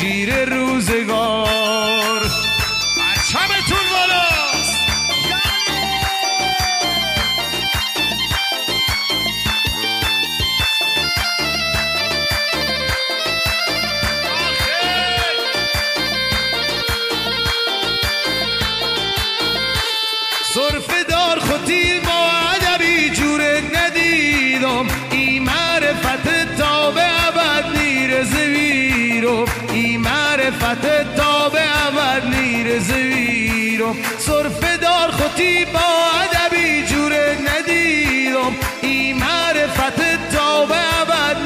بالاست معرفت تا به ابد نیر زویرم صرف دار خودی با ادبی جورت ندیدم ای معرفت تا به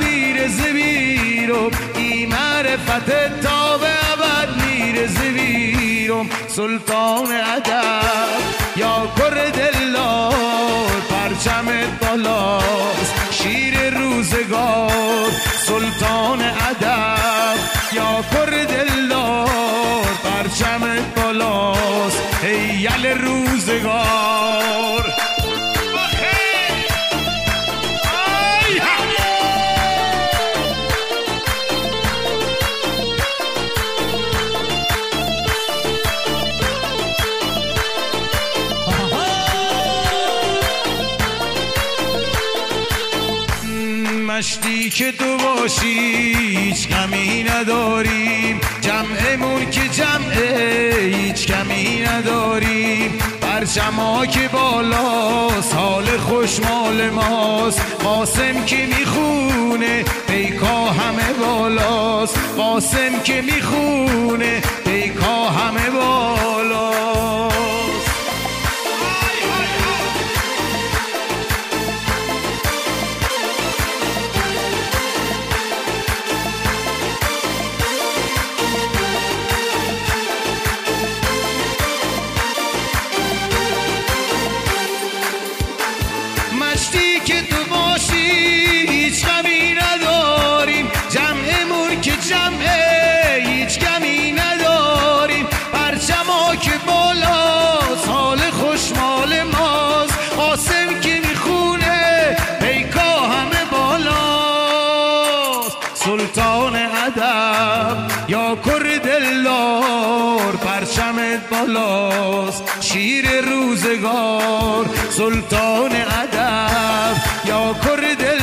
نیر زویرم ای معرفت تا به نیر زویرم سلطان ادب یا کر دلار پرچمت بالاست شیر روزگار. سلطان ادب یا کر دلار پرچمت بالاست هیل روزگار. که تو باشی هیچ کمی نداریم. جمعمون که جمعه هیچ کمی نداریم. پرچما که بالا سال خوشمال ماست. قاسم که می‌خونه پیکا همه بالاست. قاسم که می‌خونه پیکا همه بالاست. پرچمت بالاست. شیر روزگار سلطان ادب یا کر دلدار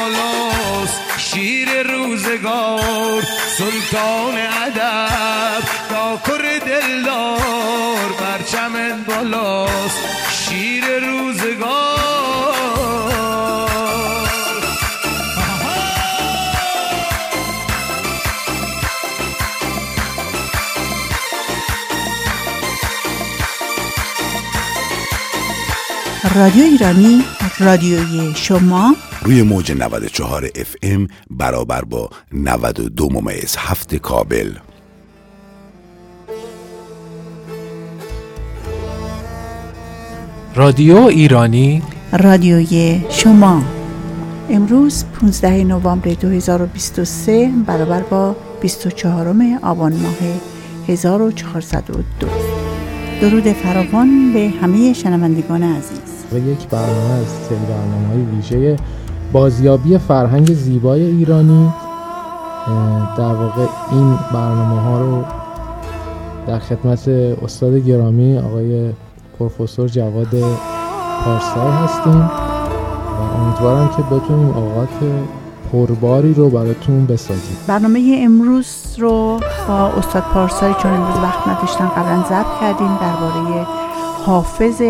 بالاست. شیر روزگار سلطان ادب داکر دلدار پرچمت بالاست. شیر روزگار. رادیو ایرانی رادیوی شما. روی موج 94 اف ام برابر با 92 ممیز هفت کابل. رادیو ایرانی. رادیوی شما. امروز 15 نوامبر 2023 برابر با 24 آبان ماه 1402 درود فراوان به همه شنوندگان عزیز. و یک برنامه از سری برنامه های ویژه بازیابی فرهنگ زیبای ایرانی در واقع این برنامه ها رو در خدمت استاد گرامی آقای پروفسور جواد پارسای هستیم و امیدوارم که بتونیم اوقات پرباری رو براتون بسازیم. برنامه امروز رو با استاد پارسای چون امروز وقت نداشتن قبلا ضبط کردیم درباره حافظ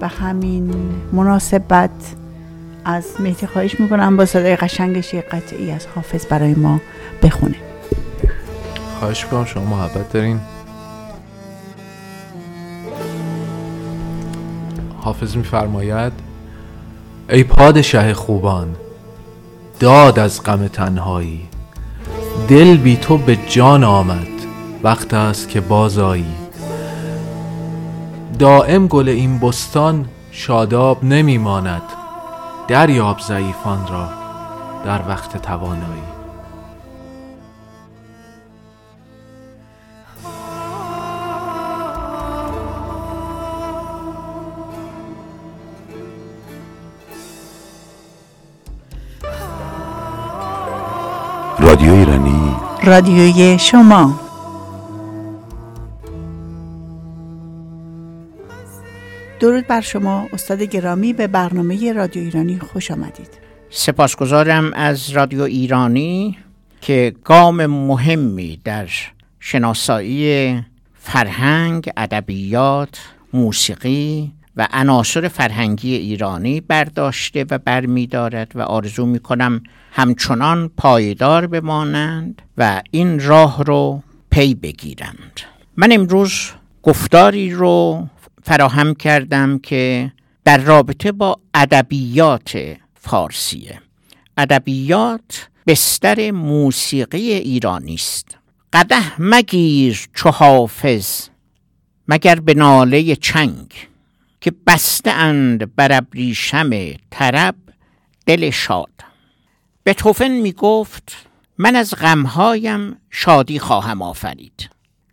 به همین مناسبت از مهدی خواهش می‌کنم با صدای قشنگش یه قطعی از حافظ برای ما بخونه. خواهش می‌کنم شما محبت دارین. حافظ میفرماید ای پادشه خوبان داد از غم تنهایی. دل بی تو به جان آمد وقت است که بازایی دائم گل این بستان شاداب نمیماند. دریاب ضعیفان را در وقت توانایی. رادیو ایرانی. رادیوی شما. درود بر شما استاد گرامی به برنامه رادیو ایرانی خوش آمدید. سپاسگزارم از رادیو ایرانی که گام مهمی در شناسایی فرهنگ، ادبیات، موسیقی و عناصر فرهنگی ایرانی برداشته و برمیدارد و آرزو می کنم همچنان پایدار بمانند و این راه رو پی بگیرند. من امروز گفتاری رو فراهم کردم که در رابطه با ادبیات فارسیه. ادبیات بستر موسیقی ایرانی است. قده مگیر چو حافظ مگر به ناله چنگ که بسته اند بر ابریشم طرب دل شاد. بتوفن می گفت من از غمهایم شادی خواهم آفرید.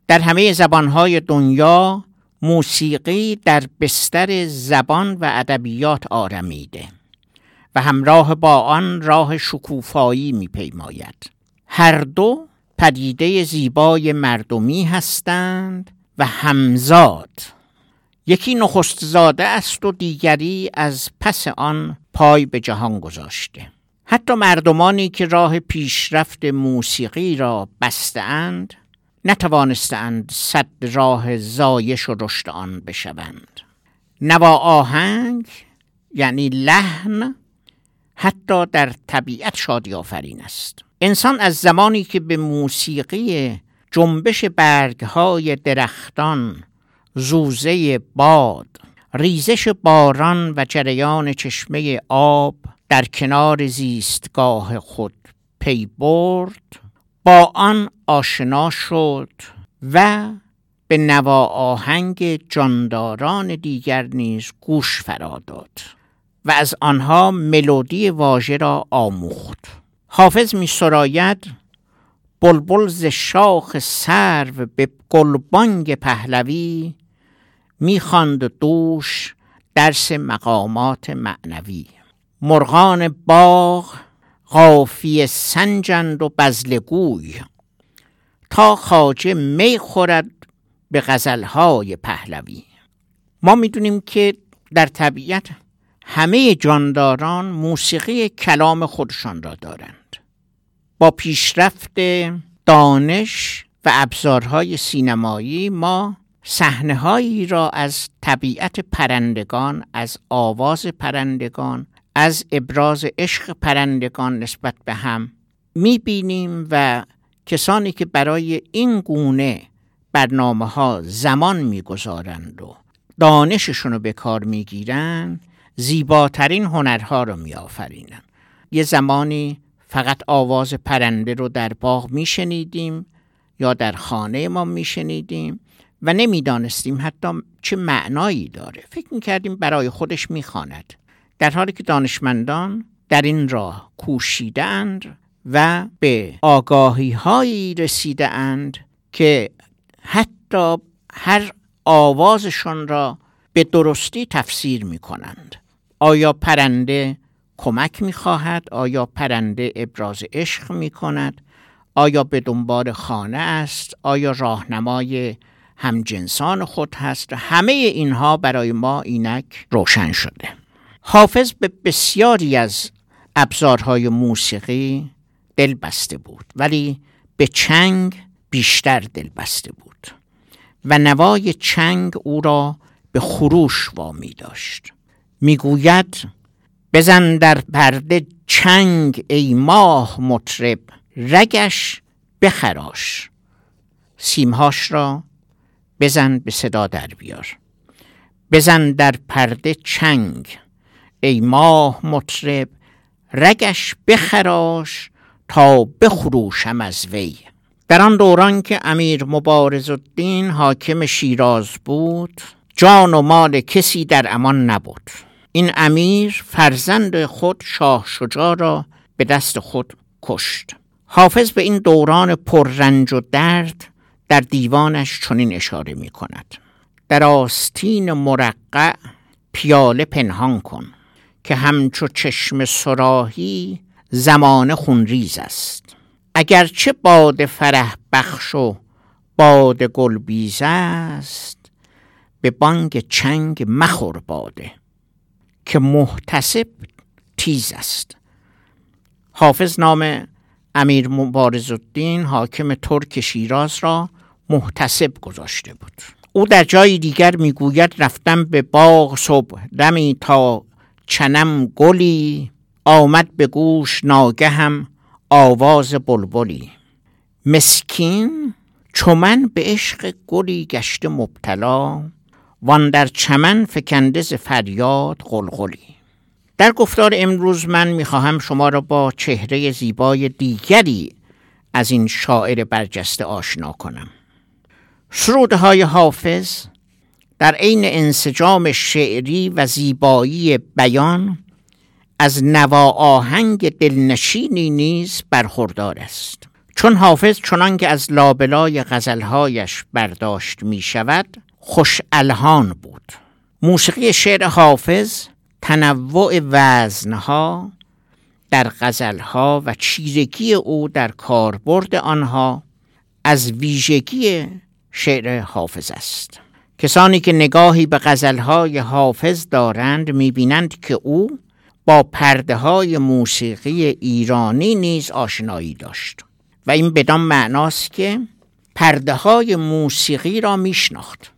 در همه زبانهای دنیا موسیقی در بستر زبان و ادبیات آرمیده و همراه با آن راه شکوفایی میپیماید. هر دو پدیده زیبای مردمی هستند و همزاد. یکی نخست زاده است و دیگری از پس آن پای به جهان گذاشته. حتی مردمانی که راه پیشرفت موسیقی را بستند نتوانستند صد راه زایش و رشد آن بشوند. نوا آهنگ یعنی لحن حتی در طبیعت شادی آفرین است. انسان از زمانی که به موسیقی جنبش برگهای درختان زوزه باد ریزش باران و جریان چشمه آب در کنار زیستگاه خود پی برد با آن آشنا شد و به نوا آهنگ جانداران دیگر نیز گوش فرا داد و از آنها ملودی واژه را آموخت. حافظ می سراید بلبل ز شاخ سرو به گلبانگ پهلوی می‌خواند دوش درس مقامات معنوی. مرغان باغ قافی سنجند و بزلگوی تا خاجه می خورد به غزلهای پهلوی. ما می‌دونیم که در طبیعت همه جانداران موسیقی کلام خودشان را دارند. با پیشرفت دانش و ابزارهای سینمایی ما صحنه هایی را از طبیعت پرندگان از آواز پرندگان از ابراز عشق پرندگان نسبت به هم می‌بینیم و کسانی که برای این گونه برنامه ها زمان می‌گذارند و دانششون رو به کار می‌گیرن زیباترین هنرها رو میآفرینن. یه زمانی فقط آواز پرنده رو در باغ میشنیدیم یا در خانه ما میشنیدیم و نمی‌دانستیم حتی چه معنایی داره. فکر می‌کردیم برای خودش می‌خواند. در حالی که دانشمندان در این راه کوشیدند و به آگاهی هایی رسیده اند که حتی هر آوازشان را به درستی تفسیر می کنند آیا پرنده کمک می خواهد؟ آیا پرنده ابراز عشق می کند؟ آیا به دنبال خانه است؟ آیا راهنمای همجنسان خود هست؟ همه اینها برای ما اینک روشن شده حافظ به بسیاری از ابزارهای موسیقی دل بسته بود ولی به چنگ بیشتر دل بسته بود و نوای چنگ او را به خروش وامی داشت. می‌گوید بزن در پرده چنگ ای ماه مطرب رگش بخراش سیمهاش را بزن به صدا در بیار بزن در پرده چنگ. ای ماه مطرب رگش بخراش تا بخروشم از وی. در آن دوران که امیر مبارز الدین حاکم شیراز بود جان و مال کسی در امان نبود. این امیر فرزند خود شاه شجاع را به دست خود کشت. حافظ به این دوران پررنج و درد در دیوانش چنین اشاره می کند در آستین مرقع پیاله پنهان کن. که همچو چشم سراهی زمان خونریز است. اگرچه باد فرح بخش و باد گلبیز است به بانگ چنگ مخور باده که محتسب تیز است. حافظ نام امیر مبارز الدین حاکم ترک شیراز را محتسب گذاشته بود. او در جای دیگر می‌گوید رفتم به باغ صبح دمی تا چنم گلی آمد به گوش ناگهم آواز بلبلی. مسکین چو من به عشق گلی گشته مبتلا وان در چمن فکنده فریاد قلقلی در گفتار امروز من می‌خواهم شما را با چهره زیبای دیگری از این شاعر برجسته آشنا کنم. سرودهای حافظ در عین انسجام شعری و زیبایی بیان از نوا آهنگ دلنشینی نیز برخوردار است. چون حافظ چنان که از لابلای غزلهایش برداشت می شود خوش الهان بود. موسیقی شعر حافظ تنوع وزنها در غزلها و چیرگی او در کاربرد آنها از ویژگی شعر حافظ است. کسانی که نگاهی به غزلهای حافظ دارند می‌بینند که او با پرده های موسیقی ایرانی نیز آشنایی داشت. و این بدان معناست که پرده های موسیقی را میشناخت.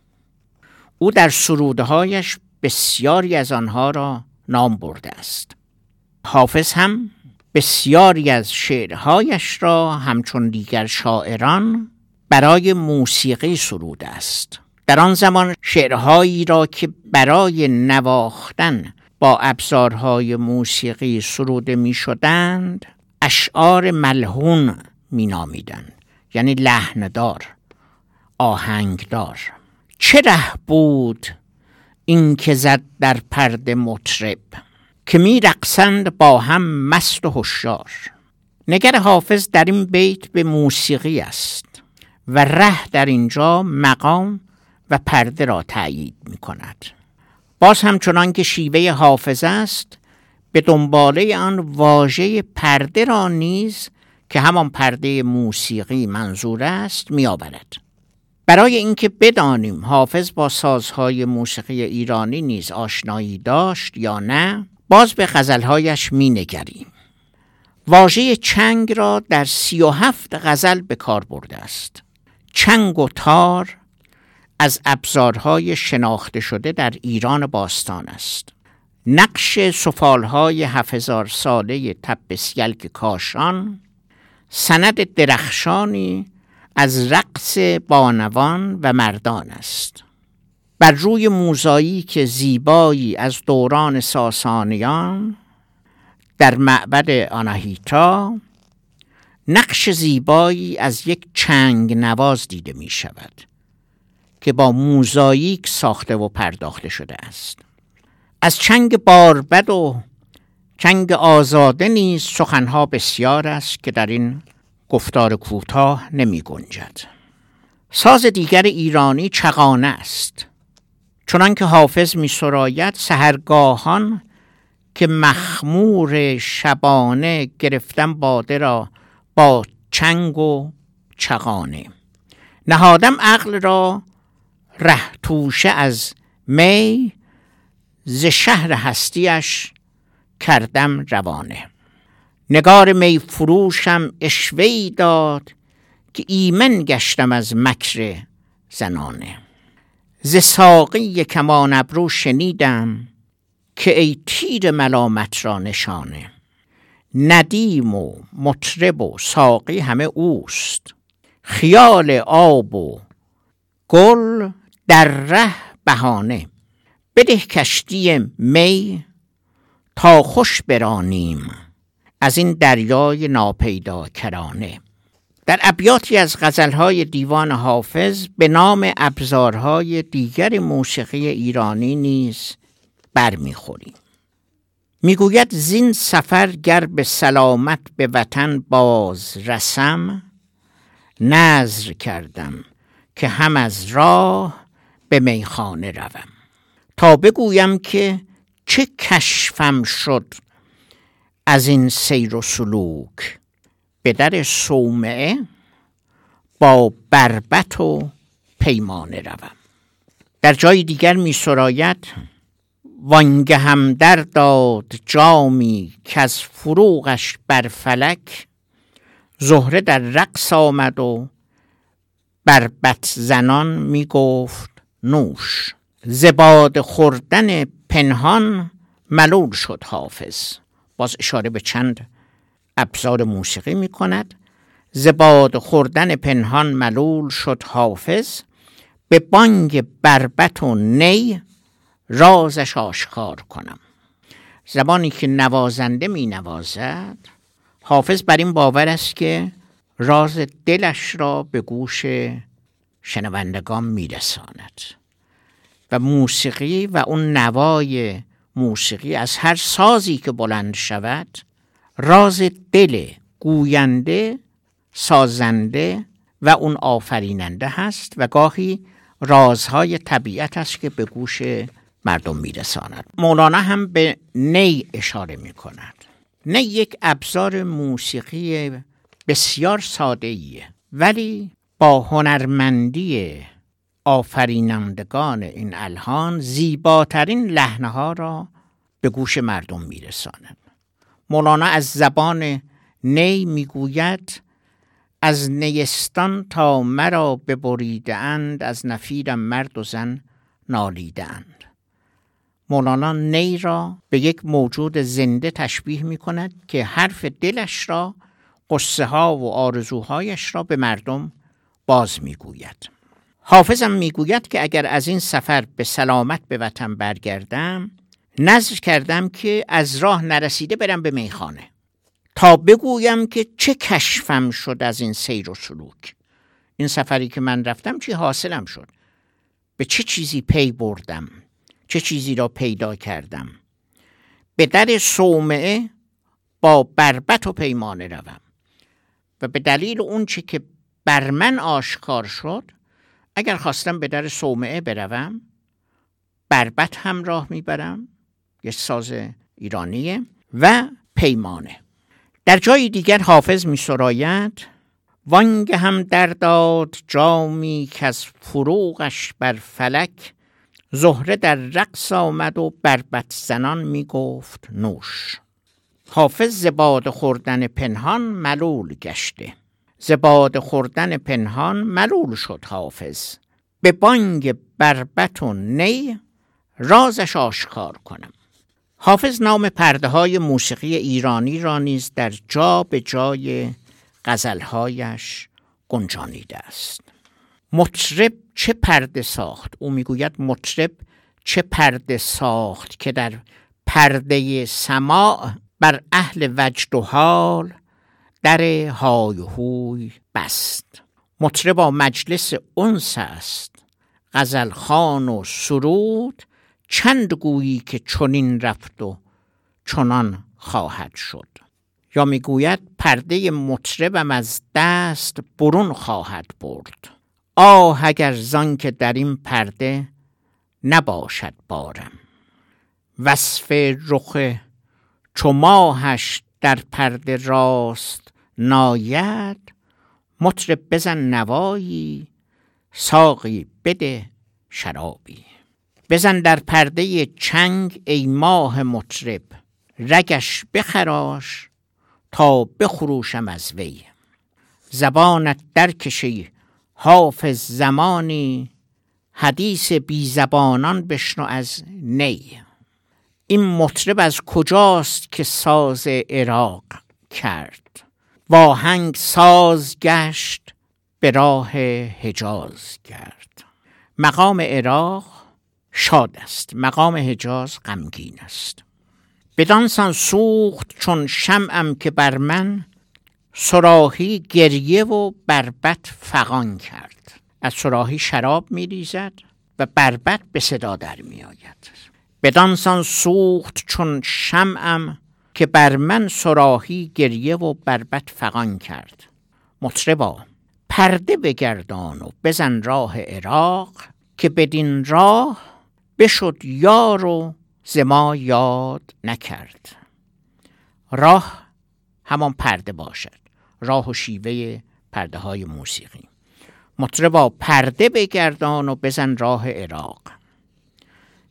او در سرودهایش بسیاری از آنها را نام برده است. حافظ هم بسیاری از شعرهایش را همچون دیگر شاعران برای موسیقی سروده است. در آن زمان شعرهایی را که برای نواختن با ابزارهای موسیقی سروده می شدند اشعار ملهون می نامیدند یعنی لحندار آهنگدار. چه ره بود این که زد در پرده مطرب که می رقصند با هم مست و هوشیار نگر حافظ در این بیت به موسیقی است و ره در اینجا مقام و پرده را تأیید می کند باز همچنان که شیوه حافظ است به دنباله آن واژه پرده را نیز که همان پرده موسیقی منظور است می آورد. برای اینکه بدانیم حافظ با سازهای موسیقی ایرانی نیز آشنایی داشت یا نه باز به غزلهایش می نگریم واژه چنگ را در سی و هفت غزل به کار برده است. چنگ و تار از ابزارهای شناخته شده در ایران باستان است. نقش سفالهای هفزار ساله تبسیلک کاشان سند درخشانی از رقص بانوان و مردان است. بر روی موزایی که زیبایی از دوران ساسانیان در معبد آناهیتا نقش زیبایی از یک چنگ نواز دیده می شود که با موزاییک ساخته و پرداخته شده است. از چنگ باربد و چنگ آزاده نیز سخنها بسیار است که در این گفتار کوتاه نمی گنجد. ساز دیگر ایرانی چغانه است. چنان که حافظ می سراید سهرگاهان که مخمور شبانه گرفتم باده را با چنگ و چغانه. نهادم عقل را ره توشه از می ز شهر هستیش کردم روانه. نگار می فروشم اشوی داد که ایمن گشتم از مکر زنانه. ز ساقی کمان ابرو شنیدم که ای تیر ملامت را نشانه. ندیم و مطرب و ساقی همه اوست. خیال آب و گل در ره بهانه. بده کشتی می تا خوش برانیم. از این دریای ناپیدا کرانه در ابیاتی از غزلهای دیوان حافظ به نام ابزارهای دیگر موسیقی ایرانی نیز برمیخوریم. می‌گوید زین سفر گر به سلامت به وطن باز رسم نظر کردم که هم از راه به میخانه روم. تا بگویم که چه کشفم شد از این سیر و سلوک؟ به در صومعه با بربت و پیمانه روم. در جای دیگر می سراید وانگه هم در داد جامی که از فروغش بر فلک. زهره در رقص آمد و بربت زنان می گفت نوش. زباد خوردن پنهان ملول شد حافظ. باز اشاره به چند ابزار موسیقی می کند. زباد خوردن پنهان ملول شد حافظ. به بانگ بربت و نی رازش آشکار کنم. زبانی که نوازنده می نوازد حافظ بر این باور است که راز دلش را به گوش شنوندگان میرساند. و موسیقی و اون نوای موسیقی از هر سازی که بلند شود راز دل گوینده سازنده و اون آفریننده هست و گاهی رازهای طبیعت است که به گوش مردم میرساند. مولانا هم به نی اشاره می کند نی یک ابزار موسیقی بسیار ساده ایه ولی با هنرمندی آفرینندگان این الهان زیباترین لحنه ها را به گوش مردم میرساند مولانا از زبان نی می‌گوید از نیستان تا مرا ببریده اند از نفیرم مرد و زن نالیده مولانا نی را به یک موجود زنده تشبیه می کند که حرف دلش را قصه ها و آرزوهایش را به مردم باز می گوید حافظم می‌گوید که اگر از این سفر به سلامت به وطن برگردم نظر کردم که از راه نرسیده برم به میخانه. تا بگویم که چه کشفم شد از این سیر و سلوک. این سفری که من رفتم چی حاصلم شد؟ به چه چیزی پی بردم؟ چه چیزی را پیدا کردم؟ به در صومعه با بربت و پیمانه روم. و به دلیل اون چی که بر من آشکار شد؟ اگر خواستم به در صومعه بروم بربت همراه می‌برم یه ساز ایرانیه و پیمانه. در جای دیگر حافظ می سراید وانگ هم در داد جامی که از فروغش بر فلک زهره در رقص آمد و بربت زنان می گفت نوش. حافظ زباد خوردن پنهان ملول گشته. زباد خوردن پنهان ملول شد حافظ. به بانگ بربت و نی رازش آشکار کنم. حافظ نام پرده های موسیقی ایرانی را نیز در جا به جای غزلهایش گنجانیده است. مطرب چه پرده ساخت؟ او می‌گوید مطرب چه پرده ساخت که در پرده سماع بر اهل وجد و حال در های هوی بست. مطربا مجلس انس است. غزل خان و سرود چند گویی که چنین رفت و چنان خواهد شد. یا می‌گوید پرده مطربم از دست برون خواهد برد. آه اگر زان که در این پرده نباشد بارم. وصف رخ چو ماهش در پرده راست ناید مطرب بزن نوایی ساقی بده شرابی. بزن در پرده چنگ ای ماه مطرب رگش بخراش تا بخروشم از وی. زبانت درکشی حافظ زمانی حدیث بی زبانان بشنو از نی. این مطرب از کجاست که ساز عراق کرد؟ واهنگ ساز گشت به راه حجاز کرد. مقام عراق شاد است. مقام حجاز غمگین است. بدانسان سوخت چون شمعم که بر من سراحی گریه و بربت فغان کرد. از سراحی شراب می ریزد و بربت به صدا در می آید. بدانسان سوخت چون شمعم که بر من سراحی گریه و بربت فغان کرد. مطربا پرده بگردان و بزن راه عراق که بدین راه بشد یار و زما یاد نکرد. راه همان پرده باشد راه و شیوه پرده های موسیقی. مطربا پرده بگردان و بزن راه عراق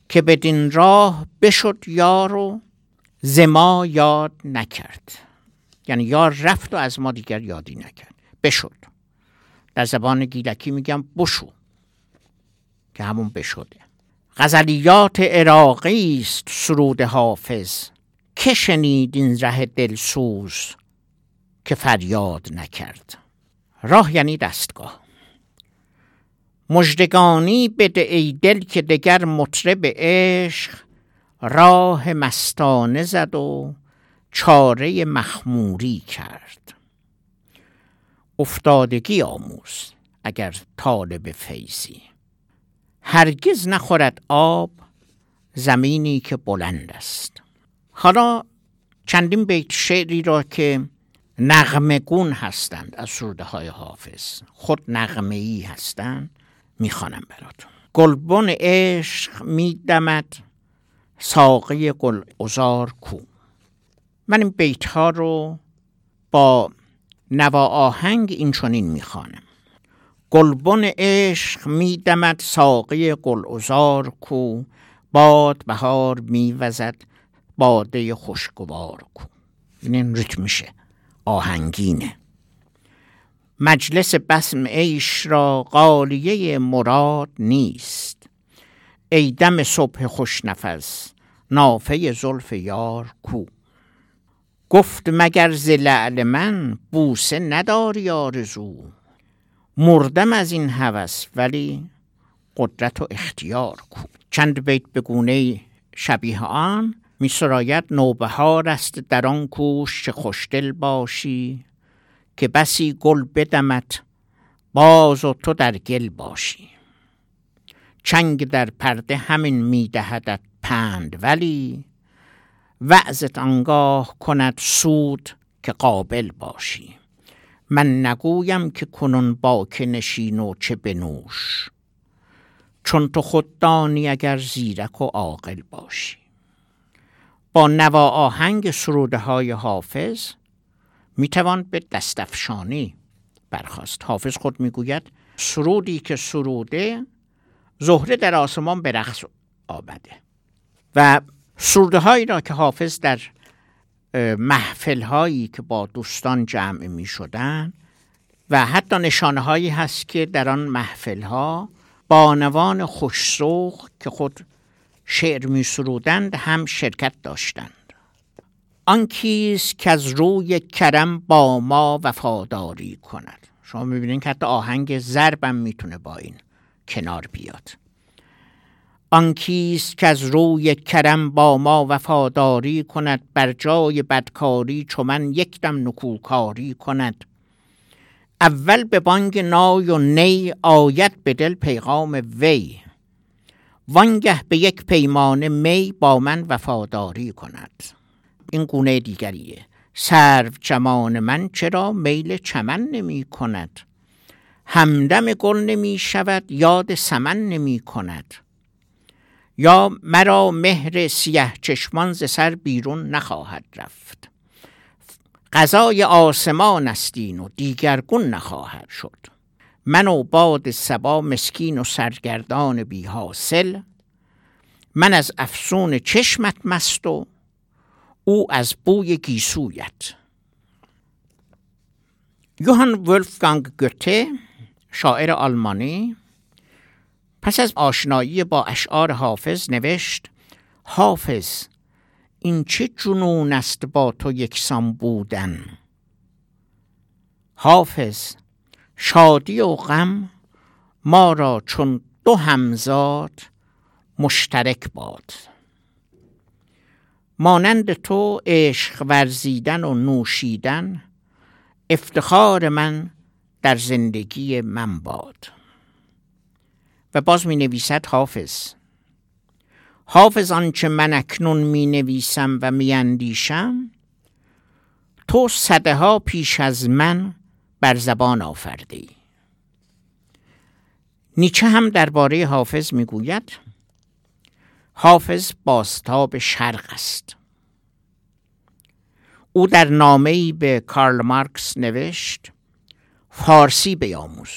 که بدین راه بشد یار و زما یاد نکرد. یعنی یار رفت و از ما دیگر یادی نکرد. بشد. در زبان گیلکی میگم بشو که همون بشده. غزلیات عراقی است سرود حافظ. که شنید این ره دلسوز که فریاد نکرد. راه یعنی دستگاه. مجدگانی بده ای دل که دگر مطرب عشق راه مستانه زد و چاره مخموری کرد. افتادگی آموز اگر طالب فیضی. هرگز نخورد آب زمینی که بلند است. حالا چندین بیت شعری را که نغمه گون هستند از سروده های حافظ خود نغمه ای هستند می‌خوانم براتون. گلبن عشق میدمد ساقه گل ازار کو. من این بیت ها رو با نوا آهنگ این چنین می‌خوانم. گلبن عشق میدمد ساقه گل ازار کو. باد بهار میوزد باده خوشگوار کو. این ریتم میشه آهنگینه. مجلس بسم عیش را قالیه مراد نیست. ای دم صبح خوش نفس نافه زلف یار کو. گفت مگر ز لعل من بوسه نداری آرزو؟ مردم از این هوس ولی قدرت و اختیار کو. چند بیت به گونه شبیه آن می سراید نوبهار است در آن کوش چه خوشدل باشی که بسی گل بدمت باز و تو در گل باشی. چنگ در پرده همین میدهدت پند ولی وعظت آنگاه کند سود که قابل باشی. من نگویم که کنون با که نشین و چه بنوش. چون تو خود دانی اگر زیرک و عاقل باشی. با نوا آهنگ سروده های حافظ می‌توان به دستفشانی برخواست حافظ خود می‌گوید سرودی که سروده زهره در آسمان به رقص آمده و سروده هایی را که حافظ در محفل هایی که با دوستان جمع می شدن و حتی نشانه هایی هست که در آن محفل ها بانوان خوشسوق که خود شعر می سرودند هم شرکت داشتند. آن کیست که از روی کرم با ما وفاداری کند؟ شما می‌بینید که حتی آهنگ ضربم می‌تونه با این کنار بیاد. آن کیست که از روی کرم با ما وفاداری کند بر جای بدکاری چو من یک دم نکوکاری کند. اول به بانگ نای و نی آید به دل پیغام وی. وانگه به یک پیمانه می با من وفاداری کند. این گونه دیگریه. سرو چمان من چرا میل چمن نمی کند؟ همدم گل نمی شود یاد سمن نمی کند. یا مرا مهر سیه چشمان ز سر بیرون نخواهد رفت. غذای آسمان استین و دیگرگون نخواهد شد. من و باد سبا مسکین و سرگردان بی حاصل. من از افسون چشمت مست و او از بوی گیسویت. یوهان ولفگانگ گوته شاعر آلمانی. پس از آشنایی با اشعار حافظ نوشت حافظ این چه جنون است با تو یکسان بودن؟ حافظ شادی و غم ما را چون دو همزاد مشترک باد. مانند تو عشق ورزیدن و نوشیدن افتخار من در زندگی من باد. و باز می نویسد حافظ. حافظ آنچه من اکنون می نویسم و می اندیشم تو صده ها پیش از من بر زبان آفرده ای نیچه هم درباره حافظ می گوید حافظ باستاب شرق است. او در نامه‌ای به کارل مارکس نوشت فارسی بیاموز.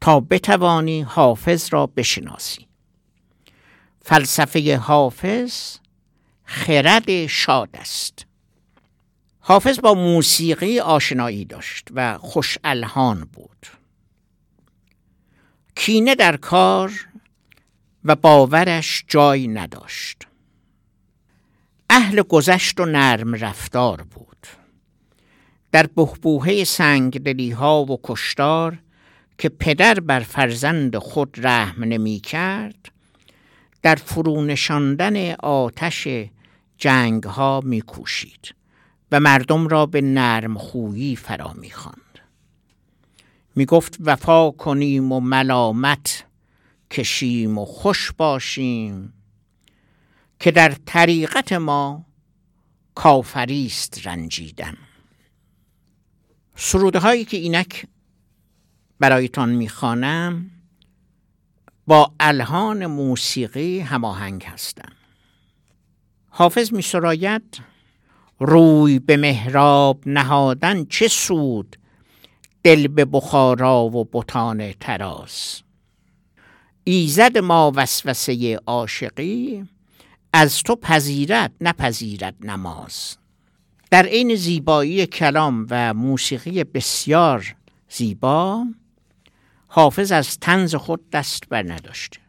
تا بتوانی حافظ را بشناسی. فلسفه حافظ خرد شاد است. حافظ با موسیقی آشنایی داشت و خوش الهان بود. کینه در کار و باورش جای نداشت. اهل گذشت و نرم رفتار بود. در بهبوهه سنگدلی ها و کشتار که پدر بر فرزند خود رحم نمی کرد در فرونشاندن آتش جنگ ها می کوشید و مردم را به نرم خویی فرا می خواند. می گفت وفا کنیم و ملامت کشیم و خوش باشیم که در طریقت ما کافریست رنجیدن سروده هایی که اینک برایتان می‌خوانم با الهان موسیقی هماهنگ هستند حافظ می سراید روی به محراب نهادن چه سود دل به بخارا و بطان تراز. ایزد ما وسوسه عاشقی از تو پذیرت نپذیرد نماز. در عین زیبایی کلام و موسیقی بسیار زیبا حافظ از تنز خود دست بر نداشته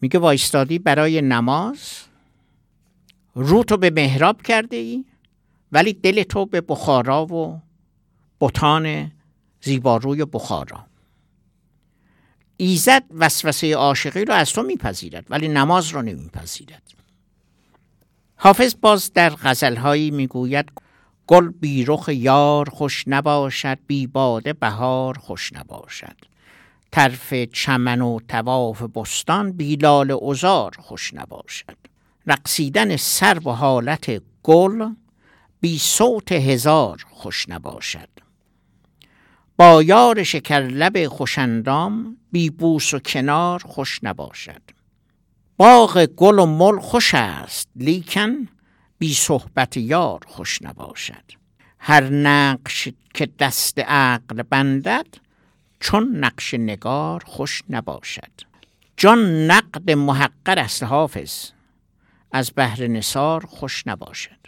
میگه وایستادی برای نماز رو تو به محراب کرده ای ولی دل تو به بخارا و بطان زیباروی بخارا. ایزد وسوسه عاشقی رو از تو میپذیرد ولی نماز رو نمیپذیرد. حافظ باز در غزلهایی می‌گوید گل بی رخ یار خوش نباشد بی باده بهار خوش نباشد. طرف چمن و تواف بستان بی لال ازار خوش نباشد. رقصیدن سر و حالت گل بی صوت هزار خوش نباشد. با یار شکرلب خوشندام بی بوس و کنار خوش نباشد. باغ گل و مل خوش است لیکن بی صحبت یار خوش نباشد. هر نقش که دست عقل بندد چون نقش نگار خوش نباشد. جان نقد محقر است حافظ از بهر نصار خوش نباشد.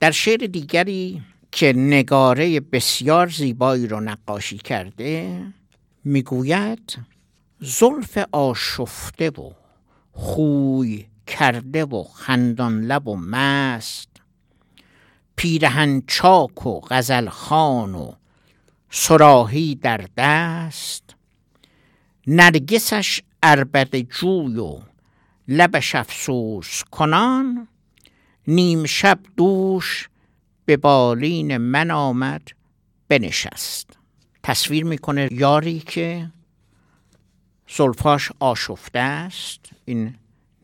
در شعر دیگری که نگاره بسیار زیبایی رو نقاشی کرده می‌گوید زلف آشفته و خوی کرده و خندان لب و مست. پیرهن چاک و غزل خان و سراهی در دست. نرگسش اربد جوی و لبش افسوس کنان. نیم شب دوش به بالین من آمد بنشست. تصویر می‌کنه یاری که زلفاش آشفته است. این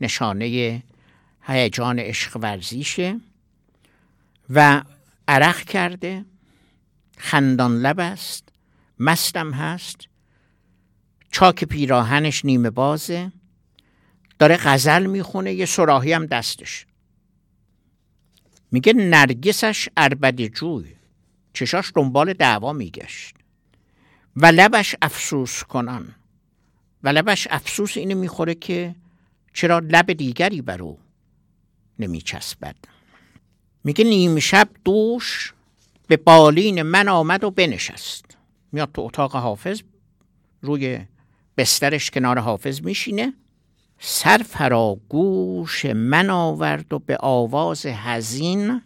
نشانه هیجان عشق ورزیشه. و عرق کرده. خندان لب است. مستم هست. چاک پیراهنش نیمه بازه. داره غزل می‌خونه. یه سراحی هم دستش. میگه نرگسش اربد جوی. چشاش دنبال دعوا میگشت. و لبش افسوس کنان. و لبش افسوس اینو می‌خوره که چرا لب دیگری بر او نمیچسبد. میگه نیم شب دوش به بالین من آمد و بنشست. میاد تو اتاق حافظ روی بسترش کنار حافظ میشینه سر فراگوش من آورد و به آواز هزین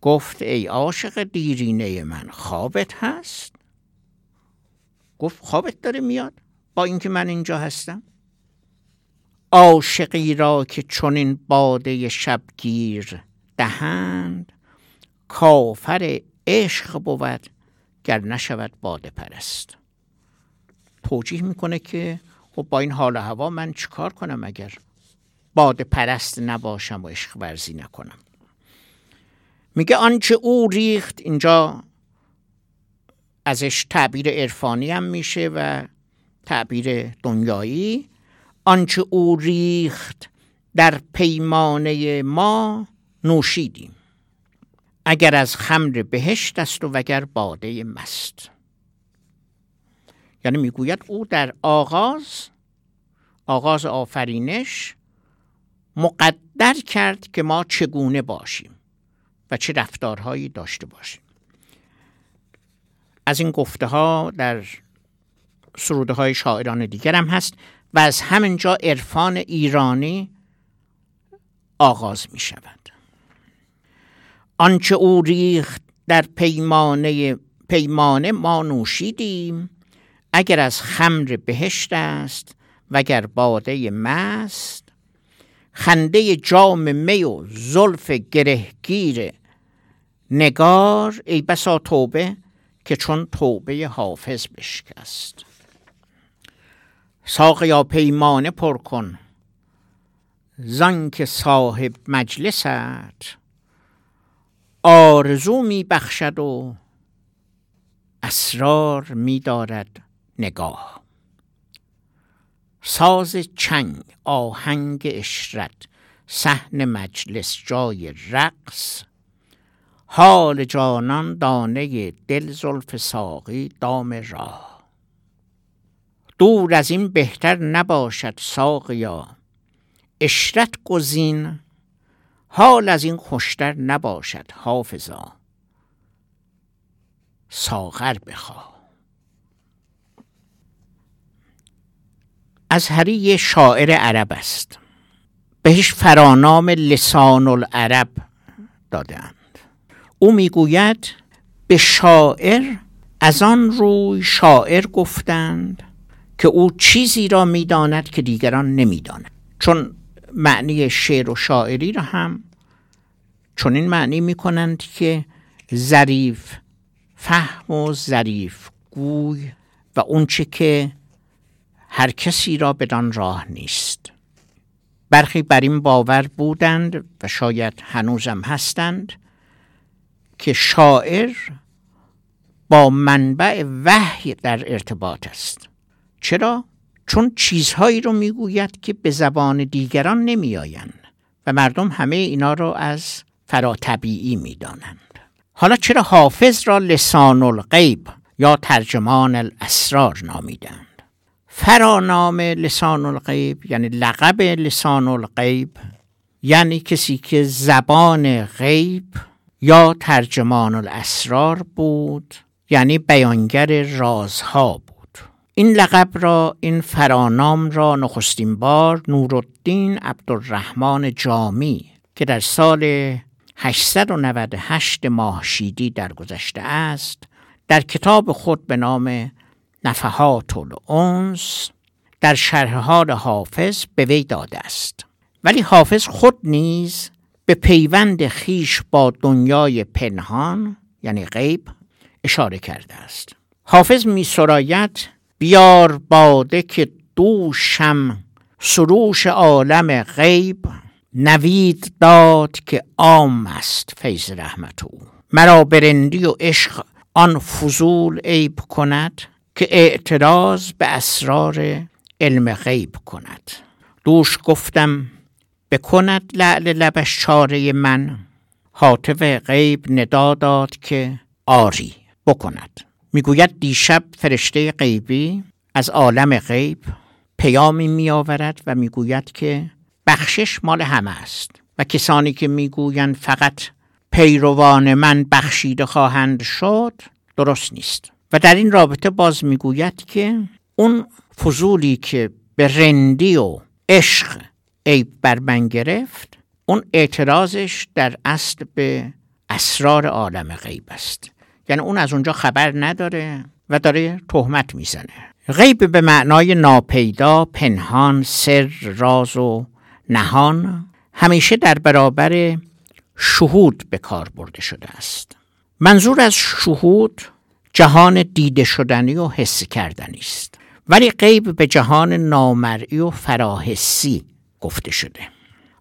گفت ای عاشق دیرینه من خوابت هست؟ گفت خوابت داره میاد. با اینکه من اینجا هستم. عاشقی را که چنین باده شبگیر دهند کافر عشق بود گر نشود باده پرست. توجیه می‌کنه که خب با این حال و هوا من چیکار کنم اگر باده پرست نباشم و عشق ورزی نکنم؟ میگه آنچه او ریخت اینجا ازش تعبیر عرفانی هم میشه و تعبیر دنیایی آنچه او ریخت در پیمانه ما نوشیدیم اگر از خمر بهشت است و وگر باده مست. یعنی می‌گوید او در آغاز آغاز آفرینش مقدر کرد که ما چگونه باشیم و چه رفتارهایی داشته باشیم. از این گفته ها در سروده های شاعران دیگر هم هست و از همینجا عرفان ایرانی آغاز می شود آنچه او ریخت در پیمانه پیمانه ما نوشیدیم اگر از خمر بهشت است وگر باده مست. خنده جام می و زلف گرهگیر نگار ای بسا توبه که چون توبه حافظ بشکست. ساقیا پیمانه پر کن. زن که صاحب مجلست. آرزو می بخشد و اسرار می دارد نگاه. ساز چنگ آهنگ اشرت صحن مجلس جای رقص. حال جانان دانه دل زلف ساقی دام راه. دور از این بهتر نباشد ساقیا. اشرت گزین حال از این خوشتر نباشد حافظا. ساغر بخواه. ازهری یه شاعر عرب است. بهش فرانام لسان العرب دادند او می‌گوید به شاعر از آن روی شاعر گفتند که او چیزی را می‌داند که دیگران نمی‌دانند. چون معنی شعر و شاعری را هم چون این معنی می‌کنند که ظریف فهم و ظریف گوی و اونچه که هر کسی را بدان راه نیست. برخی بر این باور بودند و شاید هنوزم هستند که شاعر با منبع وحی در ارتباط است. چرا؟ چون چیزهایی رو می‌گوید که به زبان دیگران نمیآیند و مردم همه اینا رو از فراتبیعی می‌دانند حالا چرا حافظ را لسان الغیب یا ترجمان الاسرار نامیدند فرانام لسان الغیب یعنی لقب لسان الغیب یعنی کسی که زبان غیب یا ترجمان الاسرار بود یعنی بیانگر رازها این لقب را این فرانام را نخستین بار نورالدین عبدالرحمن جامی که در سال 898 ماهشیدی درگذشته است در کتاب خود به نام نفحات الانس در شرح حال حافظ به وی داده است. ولی حافظ خود نیز به پیوند خیش با دنیای پنهان یعنی غیب اشاره کرده است. حافظ می سراید بیار باده که دوشم سروش عالم غیب نوید داد که عام است فیض رحمت او. مرا برندی و عشق آن فضول عیب کند که اعتراض به اسرار علم غیب کند. دوش گفتم بکند لعل لبش چاره من. حاطف غیب ندا داد که آری بکند. می‌گوید دیشب فرشته غیبی از عالم غیب پیامی میآورد و می‌گوید که بخشش مال همه است و کسانی که می‌گویند فقط پیروان من بخشیده خواهند شد درست نیست. و در این رابطه باز می‌گوید که اون فضولی که به رندی و عشق عیب بر من گرفت اون اعتراضش در اصل به اسرار عالم غیب است. یعنی اون از اونجا خبر نداره و داره تهمت می‌زنه. غیب به معنای ناپیدا پنهان سر راز و نهان همیشه در برابر شهود به کار برده شده است. منظور از شهود جهان دیده شدنی و حس کردنی است. ولی غیب به جهان نامرئی و فراحسی گفته شده.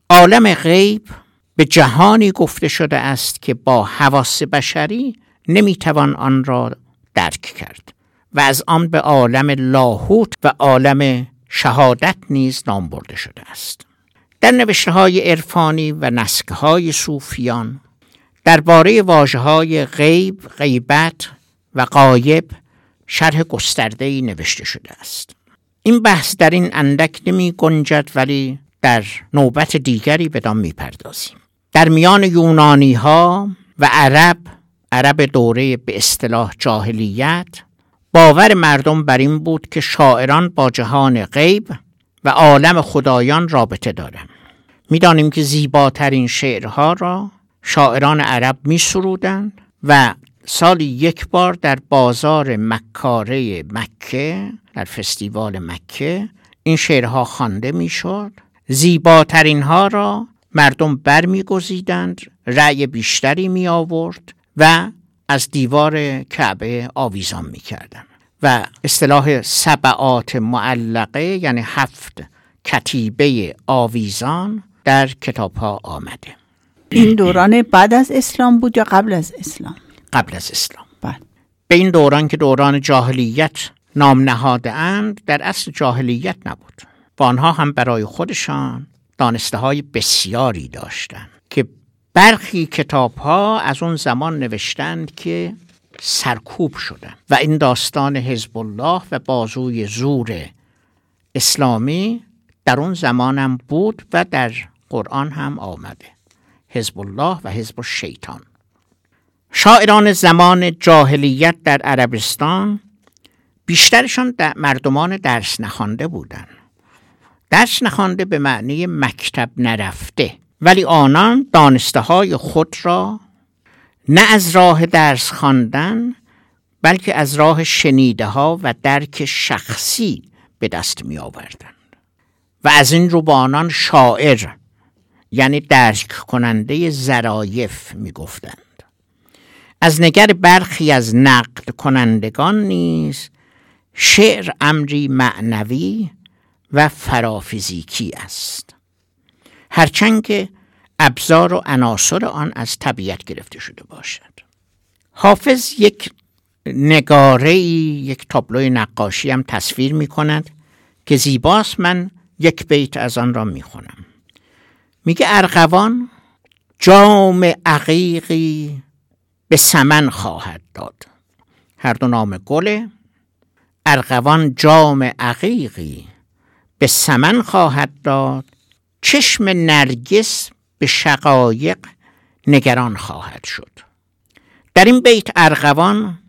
عالم غیب به جهانی گفته شده است که با حواس بشری نمی‌توان آن را درک کرد و از آن به عالم لاهوت و عالم شهادت نیز نام برده شده است. در نوشته های عرفانی و نسکه های صوفیان درباره واجه های غیب، غیبت و قایب شرح گسترده نوشته شده است. این بحث در این اندک نمی گنجد ولی در نوبت دیگری بدان می‌پردازیم. در میان یونانی ها و عرب عرب دوره به اصطلاح جاهلیت باور مردم بر این بود که شاعران با جهان غیب و عالم خدایان رابطه دارند. می‌دانیم که زیباترین شعرها را شاعران عرب می سرودند و سالی یک بار در بازار مکاره مکه در فستیوال مکه این شعرها خوانده می‌شد. زیباترین ها را مردم برمیگزیدند رأی بیشتری می آورد و از دیوار کعبه آویزان می کردن. و اصطلاح سبعات معلقه یعنی هفت کتیبه آویزان در کتاب ها آمده. این دوران بعد از اسلام بود یا قبل از اسلام؟ قبل از اسلام. بله به این دوران که دوران جاهلیت نام نهاده اند در اصل جاهلیت نبود. و آنها هم برای خودشان دانسته های بسیاری داشتند. برخی کتاب ها از اون زمان نوشتند که سرکوب شدن و این داستان حزب الله و بازوی زور اسلامی در اون زمانم بود و در قرآن هم آمده. حزب الله و حزب شیطان شاعران زمان جاهلیت در عربستان بیشترشان در مردمان درس نخوانده بودند. درس نخوانده به معنی مکتب نرفته. ولی آنان دانسته های خود را نه از راه درس خواندن بلکه از راه شنیده ها و درک شخصی به دست می آوردند و از این رو با آنان شاعر یعنی درک کننده زرایف می گفتند از نگر برخی از نقد کنندگان نیز شعر امری معنوی و فرافیزیکی است. هرچند که ابزار و عناصر آن از طبیعت گرفته شده باشد. حافظ یک نگاره یک تابلوی نقاشی هم تصویر می کند که زیباست. من یک بیت از آن را می خونم میگه ارغوان جام عقیقی به سمن خواهد داد. هر دو نام گله ارغوان جام عقیقی به سمن خواهد داد. چشم نرگس به شقایق نگران خواهد شد. در این بیت ارغوان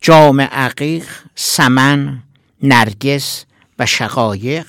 جام عقیق سمن نرگس و شقایق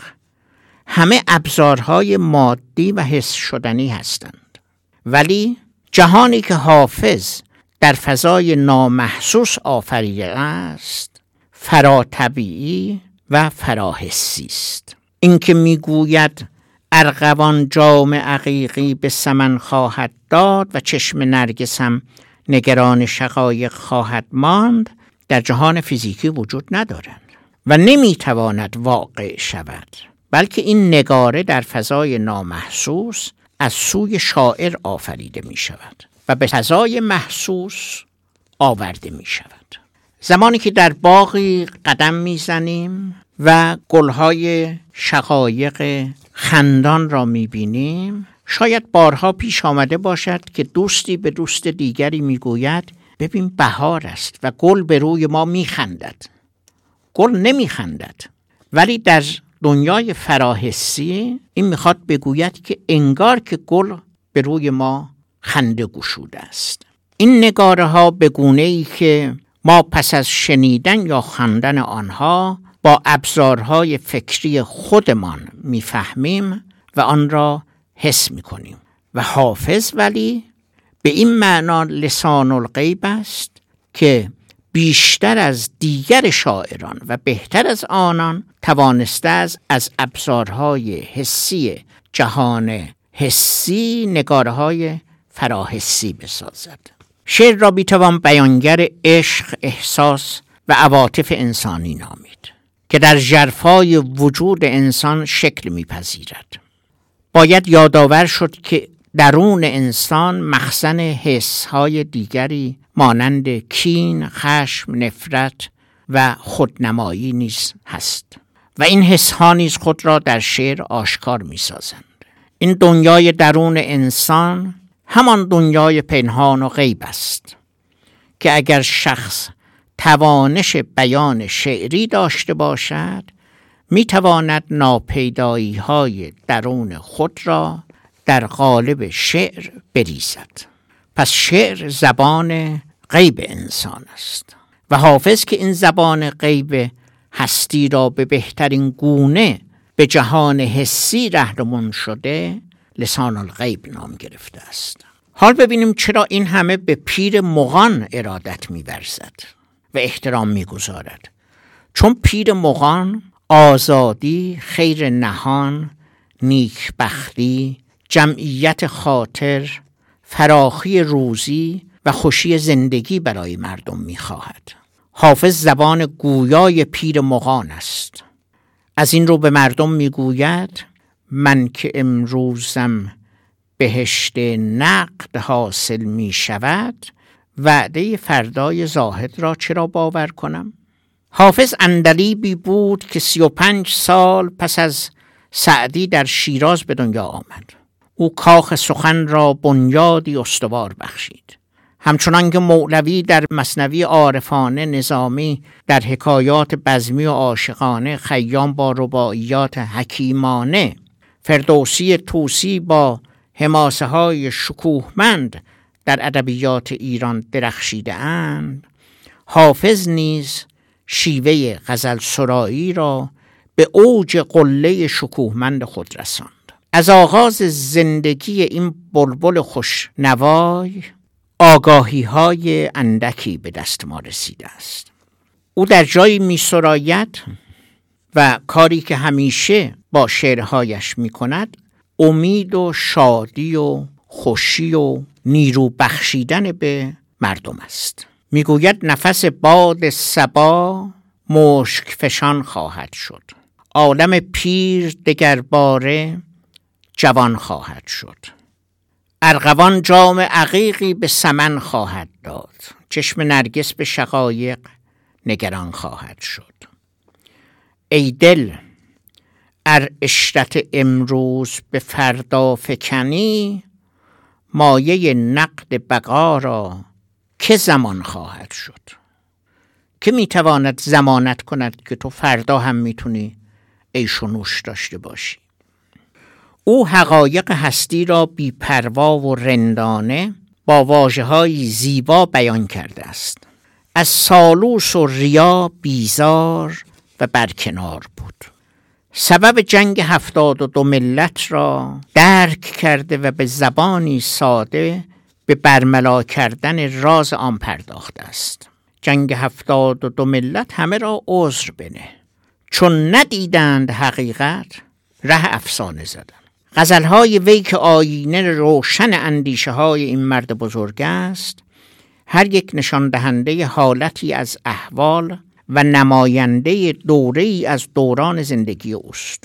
همه ابزارهای مادی و حس شدنی هستند. ولی جهانی که حافظ در فضای نامحسوس آفریده است فراتبیعی و فراحسی است. اینکه می‌گوید ارغوان جام عقیقی به سمن خواهد داد و چشم نرگس هم نگران شقایق خواهد ماند. در جهان فیزیکی وجود ندارند و نمی‌تواند واقع شود بلکه این نگاره در فضای نامحسوس از سوی شاعر آفریده می شود و به فضای محسوس آورده می شود زمانی که در باقی قدم می‌زنیم و گلهای شقایق خندان را می‌بینیم. شاید بارها پیش آمده باشد که دوستی به دوست دیگری می‌گوید ببین بهار است و گل به روی ما میخندد. گل نمیخندد. ولی در دنیای فراحسی این می‌خواد بگوید که انگار که گل به روی ما خنده گشوده است. این نگاره ها به گونه ای که ما پس از شنیدن یا خواندن آنها با ابزارهای فکری خودمان می‌فهمیم و آن را حس می‌کنیم. و حافظ ولی به این معنا لسان الغیب است که بیشتر از دیگر شاعران و بهتر از آنان توانسته است از ابزارهای حسی جهان حسی نگاره های فراحسی بسازد. شعر را بیتوان بیانگر عشق احساس و عواطف انسانی نامید. که در جرفای وجود انسان شکل میپذیرد باید یادآور شد که درون انسان مخزن حسهای دیگری مانند کین، خشم، نفرت و خودنمایی نیز هست و این حسها نیز خود را در شعر آشکار می سازند. این دنیای درون انسان همان دنیای پنهان و غیب است که اگر شخص توانش بیان شعری داشته باشد می تواند ناپیدایی های درون خود را در قالب شعر بریزد. پس شعر زبان غیب انسان است و حافظ که این زبان غیب هستی را به بهترین گونه به جهان حسی رهنمون شده لسان الغیب نام گرفته است. حال ببینیم چرا این همه به پیر مغان ارادت میورزد. و احترام می‌گذارد. چون پیر مغان آزادی خیر نهان نیکبختی جمعیت خاطر فراخی روزی و خوشی زندگی برای مردم می‌خواهد. حافظ زبان گویای پیر مغان است. از این رو به مردم می‌گوید من که امروزم بهشت نقد حاصل می شود وعده فردای زاهد را چرا باور کنم؟ حافظ اندلیبی بود که سی و پنج سال پس از سعدی در شیراز به دنیا آمد او کاخ سخن را بنیادی استوار بخشید همچنان که مولوی در مصنوی عارفانه نظامی در حکایات بزمی و عاشقانه خیام با رباعیات حکیمانه فردوسی توسی با حماسه های شکوهمند در ادبیات ایران درخشیده اند حافظ نیز شیوه غزل سرایی را به اوج قله شکوهمند خود رساند. از آغاز زندگی این بلبل خوشنوای آگاهی های اندکی به دست ما رسیده است. او در جایی می سراید و کاری که همیشه با شعرهایش می کند امید و شادی و خوشی و نیرو بخشیدن به مردم است. می‌گوید نفس باد سبا مشک فشان خواهد شد. عالم پیر دگرباره جوان خواهد شد. ارغوان جام عقیقی به سمن خواهد داد. چشم نرگس به شقایق نگران خواهد شد. ای دل ار اشرت امروز به فردا فکنی مایه نقد بقا را که زمان خواهد شد؟ که می‌تواند زمانت کند که تو فردا هم می‌تونی عیش و نوش داشته باشی؟ او حقایق هستی را بیپروا و رندانه با واجه های زیبا بیان کرده است. از سالوس و ریا بیزار و برکنار بود. سبب جنگ هفتاد و دو ملت را درک کرده و به زبانی ساده به برملا کردن راز آن پرداخته است. جنگ هفتاد و دو ملت همه را عذر بنه. چون ندیدند حقیقت ره افسانه زدن. غزلهای وی که آینه روشن اندیشه های این مرد بزرگ است هر یک نشان دهنده حالتی از احوال و نماینده دوره ای از دوران زندگی اوست.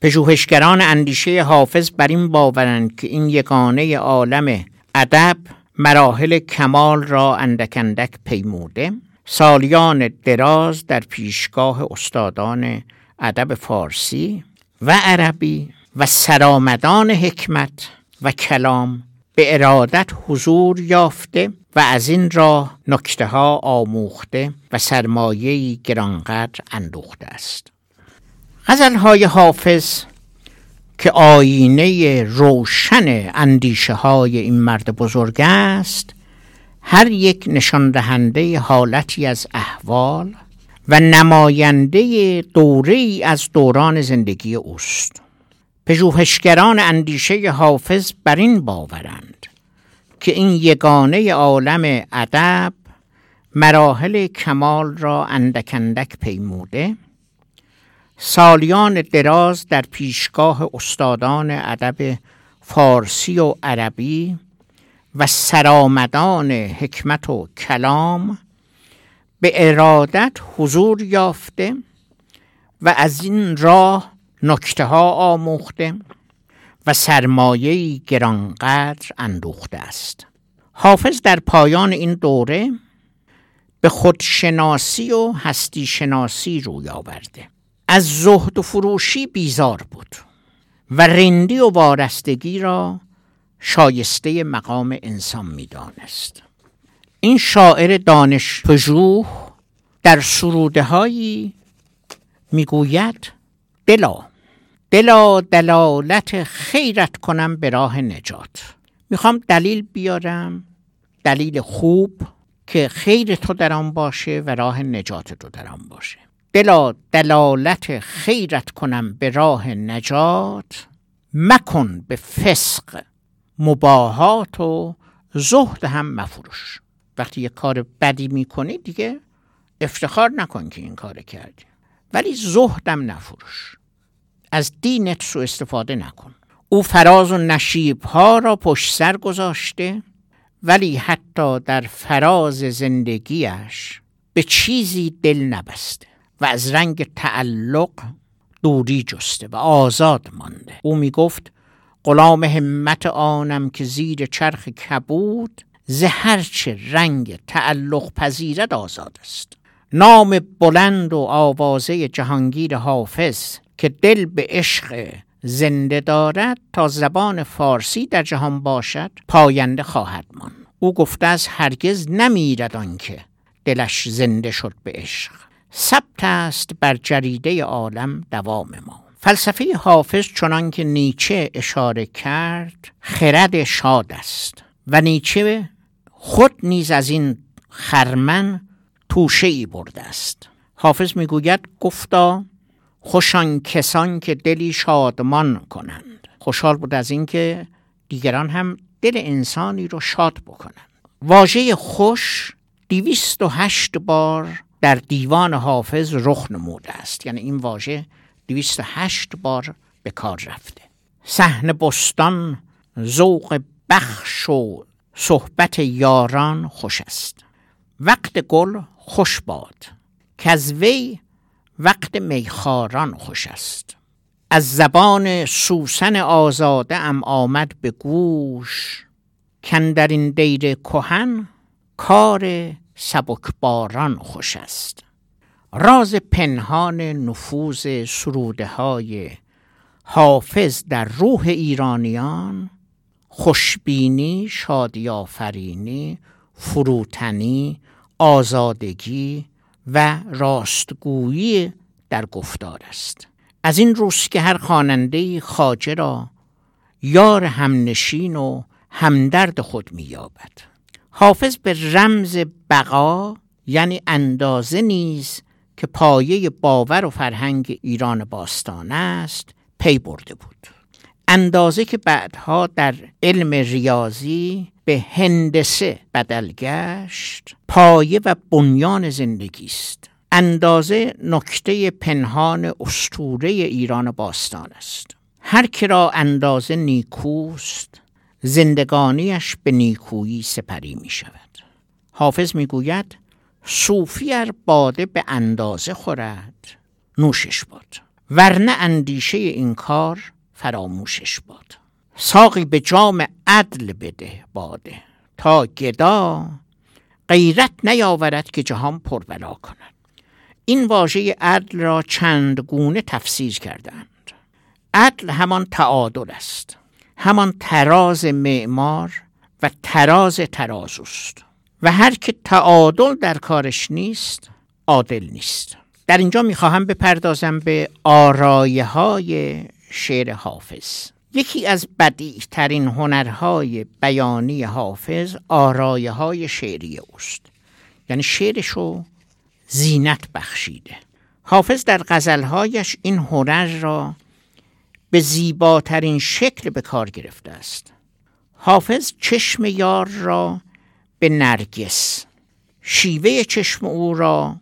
پژوهشگران اندیشه حافظ بر این باورند که این یگانه عالم ادب مراحل کمال را اندک اندک پیموده. سالیان دراز در پیشگاه استادان ادب فارسی و عربی و سرامدان حکمت و کلام به ارادت حضور یافته. و از این راه نکته ها آموخته و سرمایه گرانقدر اندوخته است. غزل های حافظ که آینه روشن اندیشه های این مرد بزرگ است هر یک نشان دهنده حالتی از احوال و نماینده دوره از دوران زندگی اوست. پژوهشگران اندیشه حافظ بر این باورند. که این یگانه عالم ادب مراحل کمال را اندک اندک پیموده. سالیان دراز در پیشگاه استادان ادب فارسی و عربی و سرامدان حکمت و کلام به ارادت حضور یافته و از این راه نکته ها آموخته. و سرمایه گرانقدر اندوخته است. حافظ در پایان این دوره به خودشناسی و هستی شناسی روی آورده. از زهد و فروشی بیزار بود و رندی و وارستگی را شایسته مقام انسان می‌دانست. این شاعر دانش پژوه در سروده هایی می‌گوید دلا دلا دلالت خیرت کنم به راه نجات. می‌خوام دلیل بیارم دلیل خوب که خیر تو در آن باشه و راه نجات تو در آن باشه. دلا دلالت خیرت کنم به راه نجات مکن به فسق مباهات و زهد هم مفروش. وقتی یه کار بدی می‌کنی دیگه افتخار نکن که این کار کردی. ولی زهدم نفروش. از دینت سو استفاده نکن. او فراز و نشیب ها را پشت سر گذاشته ولی حتی در فراز زندگیش به چیزی دل نبسته و از رنگ تعلق دوری جسته و آزاد مانده. او می گفت غلام همت آنم که زیر چرخ کبود زهرچه رنگ تعلق پذیرد آزاد است. نام بلند و آوازه جهانگیر حافظ که دل به عشق زنده دارد تا زبان فارسی در جهان باشد پاینده خواهد ماند. او گفته از هرگز نمیرد آنکه دلش زنده شد به عشق. ثبت است بر جریده عالم دوام ما. فلسفه حافظ چنان که نیچه اشاره کرد خرد شاد است و نیچه خود نیز از این خرمن توشه ای برده است. حافظ می‌گوید گفتا خوشان کسان که دلی شادمان کنند. خوشحال بود از اینکه دیگران هم دل انسانی رو شاد بکنند. واژه خوش دیویست و هشت بار در دیوان حافظ رخ نموده است. یعنی این واژه دویست هشت بار به کار رفته. صحن بستان ذوق بخش و صحبت یاران خوش است. وقت گل خوش باد. که از وی وقت میخاران خوش است. از زبان سوسن آزاده ام آمد به گوش. کن در این دیر کهن کار سبکباران خوش است. راز پنهان نفوذ سروده های حافظ در روح ایرانیان خوشبینی شادی آفرینی فروتنی آزادگی و راستگویی در گفتار است. از این روز که هر خواننده خاجه را یار همنشین و همدرد خود مییابد. حافظ به رمز بقا یعنی اندازه نیز که پایه باور و فرهنگ ایران باستان است پی برده بود. اندازه که بعدها در علم ریاضی به هندسه بدل گشت. پایه و بنیان زندگی است اندازه نکته پنهان استوره ایران باستان است. هر که را اندازه نیکوست زندگانیش به نیکویی سپری می شود. حافظ می گوید صوفی ار باده به اندازه خورد نوشش باد. ورنه اندیشه این کار فراموشش باد. ساقی به جام عدل بده باده تا گدا غیرت نیاورد که جهان پربلا کند. این واژه عدل را چند گونه تفسیر کردند. عدل همان تعادل است همان تراز معمار و تراز ترازوست. و هر که تعادل در کارش نیست عادل نیست. در اینجا می‌خواهم بپردازم به آرایه های شعر حافظ. یکی از بدیع ترین هنرهای بیانی حافظ آرایه های شعری اوست. یعنی شعرشو زینت بخشیده. حافظ در غزلهایش این هنر را به زیباترین شکل به کار گرفته است. حافظ چشم یار را به نرگس شیوه چشم او را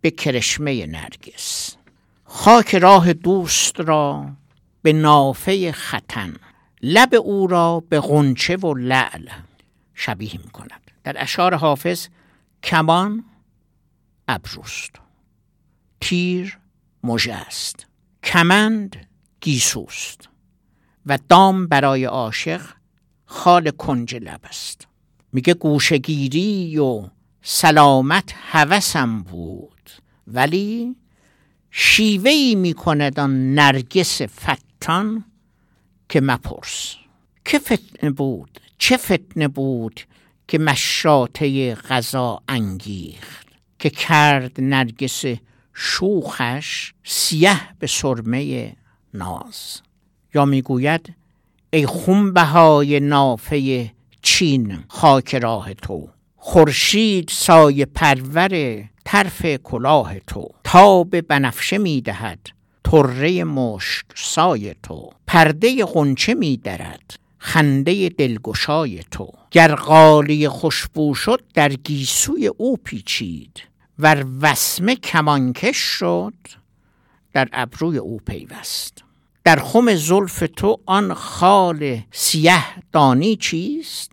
به کرشمه نرگس خاک راه دوست را به نافه ختن. لب او را به غنچه و لعل شبیه می کند در اشعار حافظ کمان ابروست. تیر مژه است. کمند گیسوست. و دام برای عاشق خال کنج لب است. میگه گوشگیری و سلامت هوسم بود. ولی شیوهی می‌کند آن نرگس فتان که مپرس که فتنه بود چه فتنه بود که مشاطه غذا انگیخت که کرد نرگس شوخش سیه به سرمه ناز یا می‌گوید ای خونبهای نافه چین خاک راه تو خورشید سایه پرور طرف کلاه تو تاب بنفشه می‌دهد طره مشک سای تو. پرده غنچه میدرد خنده دلگشای تو. گر قالی خوشبو شد در گیسوی او پیچید. ور وسمه کمانکش شد در ابروی او پیوست. در خم زلف تو آن خال سیه دانی چیست؟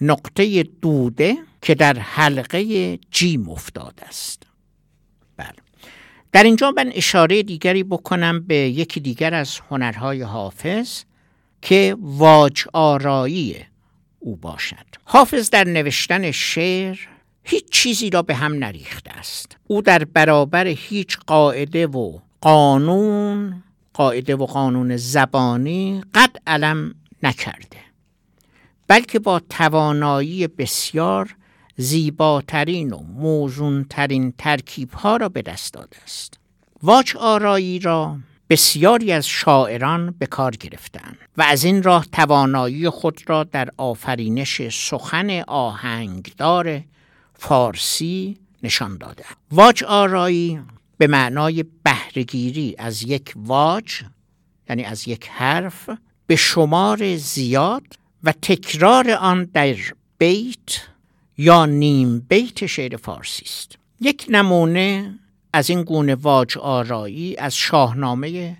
نقطه دوده که در حلقه جیم افتاده است. در اینجا من اشاره دیگری بکنم به یکی دیگر از هنرهای حافظ که واج آرایی او باشد. حافظ در نوشتن شعر هیچ چیزی را به هم نریخته است. او در برابر هیچ قاعده و قانون قاعده و قانون زبانی قد علم نکرده بلکه با توانایی بسیار زیباترین و موزونترین ترکیب ها را به دست داده است. واج آرایی را بسیاری از شاعران به کار گرفتند و از این راه توانایی خود را در آفرینش سخن آهنگدار فارسی نشان داده واج آرایی به معنای بهرهگیری از یک واج یعنی از یک حرف به شمار زیاد و تکرار آن در بیت یا نیم بیت شعر فارسی است. یک نمونه از این گونه واج آرایی از شاهنامه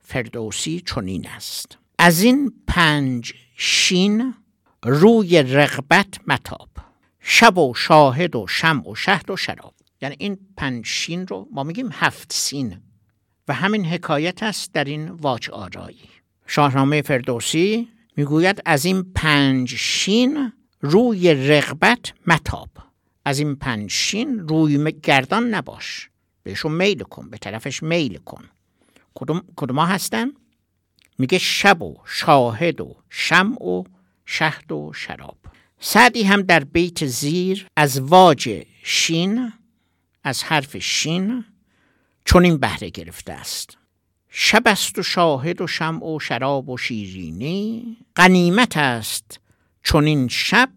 فردوسی چنین است. از این پنج شین روی رغبت متاب شب و شاهد و شم و شهد و شراب. یعنی این پنج شین رو ما میگیم هفت سین و همین حکایت است در این واج آرایی. شاهنامه فردوسی می‌گوید از این پنج شین روی رغبت متاب. از این پنج شین روی گردان نباش. بهشون میل کن به طرفش میل کن. کدوم, کدوم هستن؟ میگه شب و شاهد و شم و شهد و شراب. سعدی هم در بیت زیر از واج شین از حرف شین چون این بهره گرفته است. شب است و شاهد و شمع و شراب و شیرینی غنیمت است چون این شب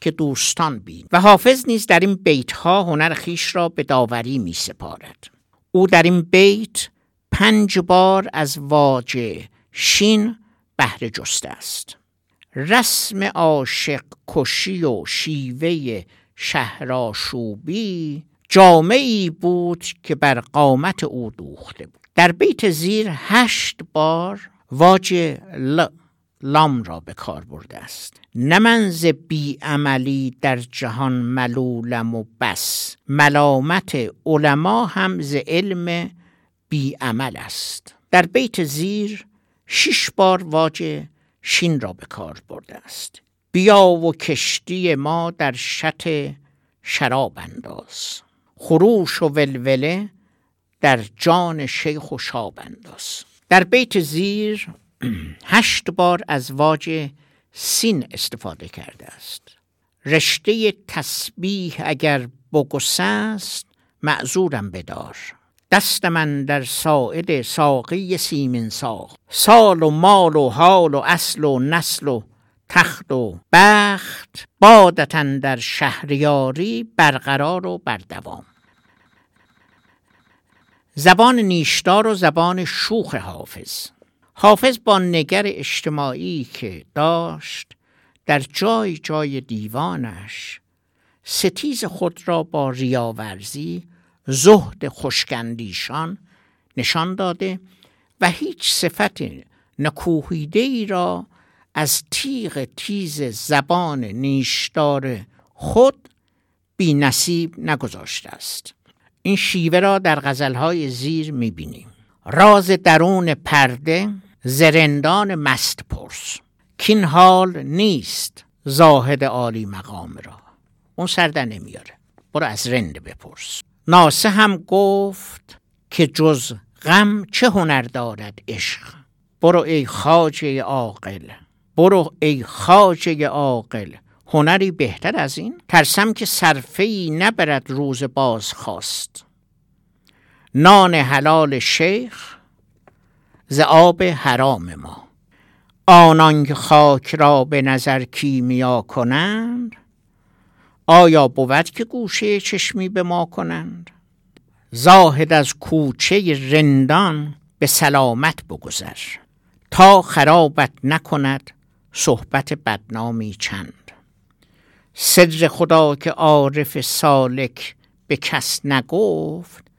که دوستان بین. و حافظ نیز در این بیت ها هنر خیش را به داوری می سپارد او در این بیت پنج بار از واجه شین بهره جسته است. رسم عاشق کشی و شیوه شهراشوبی جامعی بود که بر قامت او دوخته بود. در بیت زیر هشت بار واجه ل لام را به کار برده است. نه من ز بی عملی در جهان ملولم و بس. ملامت علما هم ز علم بی عمل است. در بیت زیر شش بار واجه شین را به کار برده است. بیا و کشتی ما در شط شراب انداز. خروش و ولوله در جان شیخ و شاب انداز. در بیت زیر هشت بار از واژه سین استفاده کرده است. رشته تسبیح اگر بگسه است معذورم بدار. دست من در ساعد ساقی سیمین ساق سال و مال و حال و اصل و نسل و تخت و بخت بادتن در شهریاری برقرار و بردوام. زبان نیشدار و زبان شوخ حافظ. حافظ با نگر اجتماعی که داشت در جای جای دیوانش ستیز خود را با ریاورزی زهد خشکندیشان نشان داده و هیچ صفت نکوهیده ای را از تیغ تیز زبان نیشدار خود بی نصیب نگذاشته است. این شیوه را در غزلهای زیر می‌بینیم. راز درون پرده زرندان مست پرس. کین حال نیست زاهد عالی مقام را. اون سرده نمیاره. برو از رند بپرس. ناسه هم گفت که جز غم چه هنر دارد عشق؟ برو ای خاجه عاقل. برو ای خاجه عاقل. هنری بهتر از این؟ ترسم که صرفه ای نبرد روز باز خواست نان حلال شیخ ز آب حرام ما. آنان که خاک را به نظر کیمیا کنند آیا بود که گوشه چشمی به ما کنند؟ زاهد از کوچه رندان به سلامت بگذر تا خرابت نکند صحبت بدنامی چند. سر خدا که عارف سالک به کس نگفت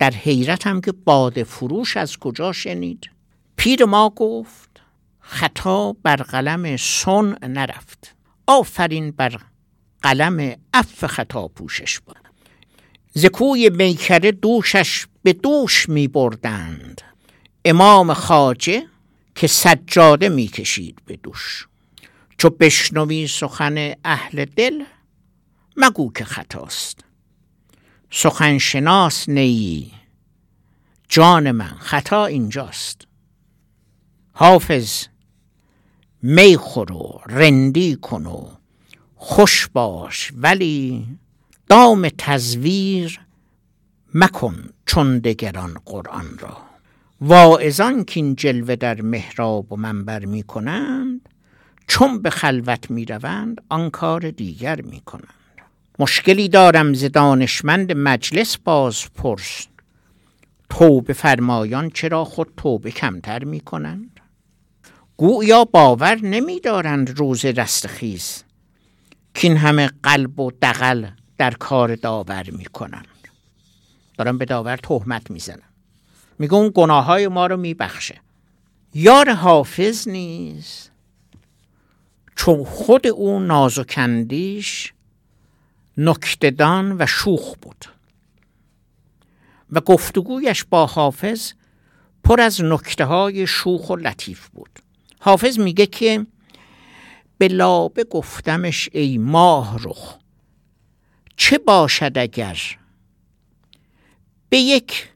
در حیرت هم که باد فروش از کجا شنید. پیر ما گفت خطا بر قلم سن نرفت. آفرین بر قلم اف خطا پوشش بود زکوی میکره دوشش به دوش می بردند. امام خاجه که سجاده می کشید به دوش. چو بشنوی سخن اهل دل مگو که خطاست. سخن شناس نیی جان من خطا اینجاست. حافظ می خور و رندی کن و خوش باش ولی دام تزویر مکن چون دگران قرآن را. واعظان که این جلوه در محراب و منبر می کنند چون به خلوت می روند آن کار دیگر می کنند. مشکلی دارم ز دانشمند مجلس باز پرس. توبه فرمایان چرا خود توبه کمتر می کنند گویا باور نمی دارند روز رستخیز که این همه قلب و دقل در کار داور می کنند دارم به داور تهمت می‌زنم. میگه اون گناه های ما رو میبخشه. یار حافظ نیست. چون خود او نازکندیش نکتدان و شوخ بود. و گفتگویش با حافظ پر از نکته های شوخ و لطیف بود. حافظ میگه که به لابه گفتمش ای ماه رخ چه باشد اگر به یک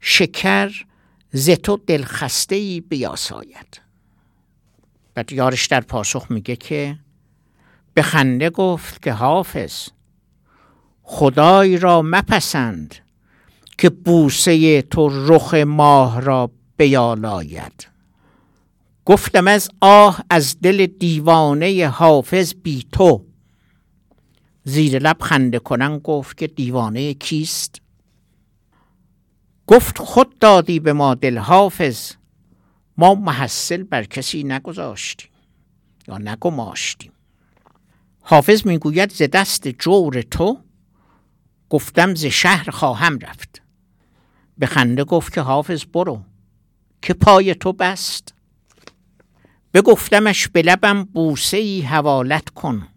شکر ز تو دلخسته ای بیاساید. بعد یارش در پاسخ میگه که به خنده گفت که حافظ خدای را مپسند که بوسه تو رخ ماه را بیالاید. گفتم از آه از دل دیوانه حافظ بی تو. زیر لب خنده کنن گفت که دیوانه کیست؟ گفت خود دادی به ما دل حافظ ما محصل بر کسی نگذاشتیم یا نگماشتیم. حافظ می‌گوید ز دست جور تو گفتم ز شهر خواهم رفت. به خنده گفت که حافظ برو که پای تو بست. بگفتمش به لبم بوسه ای حوالت کن.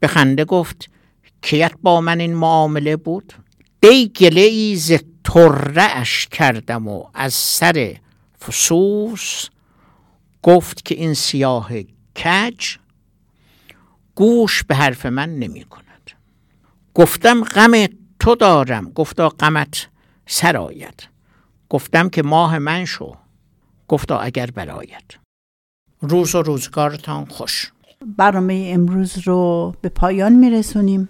به خنده گفت کیت با من این معامله بود؟ دی گله ای ز تره اش کردم و از سر فسوس گفت که این سیاه کج گوش به حرف من نمی کند گفتم غم تو دارم. گفتا غمت سرآید گفتم که ماه من شو. گفتا اگر برآید. روز و روزگارتان خوش. برنامه امروز رو به پایان میرسونیم.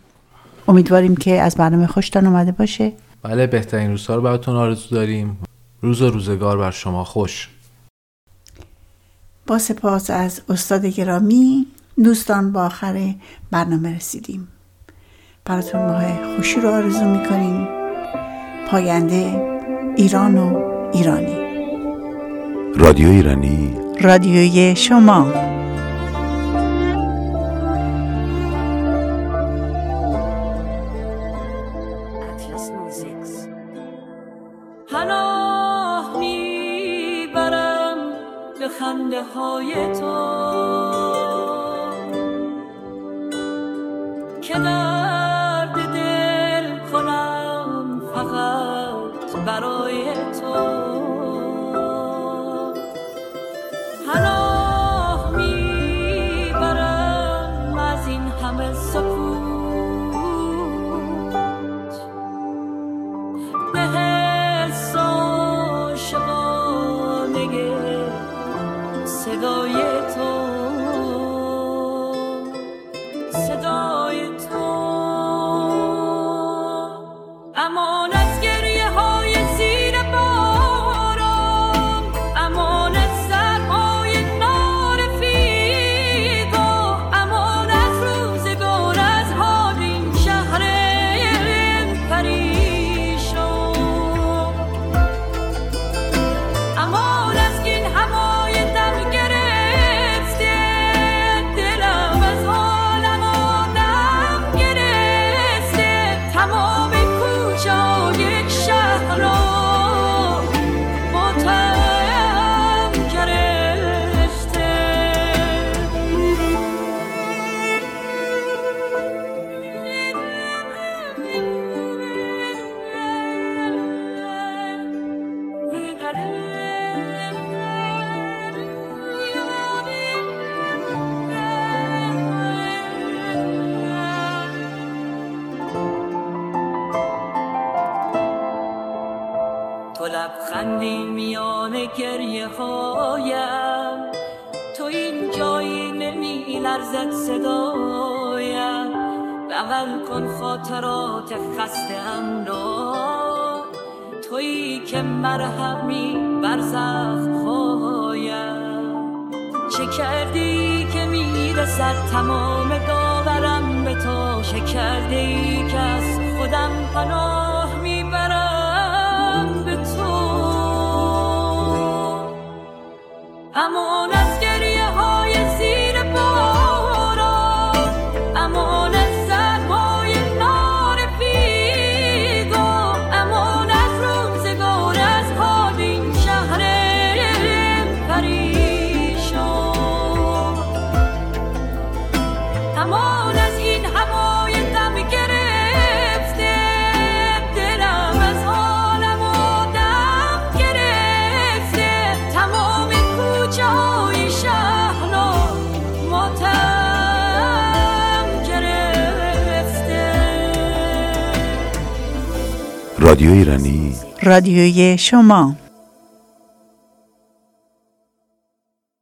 امیدواریم که از برنامه خوشتان اومده باشه. بله بهترین روزها رو براتون آرزو داریم. روز و روزگار بر شما خوش. با سپاس از استاد گرامی دوستان با آخر برنامه رسیدیم. براتون ماه خوشی رو آرزو می‌کنیم. پاینده ایران و ایرانی. رادیو ایرانی. رادیوی شما. پناه می‌برم به خنده های تو. رادیو ایرانی رادیوی شما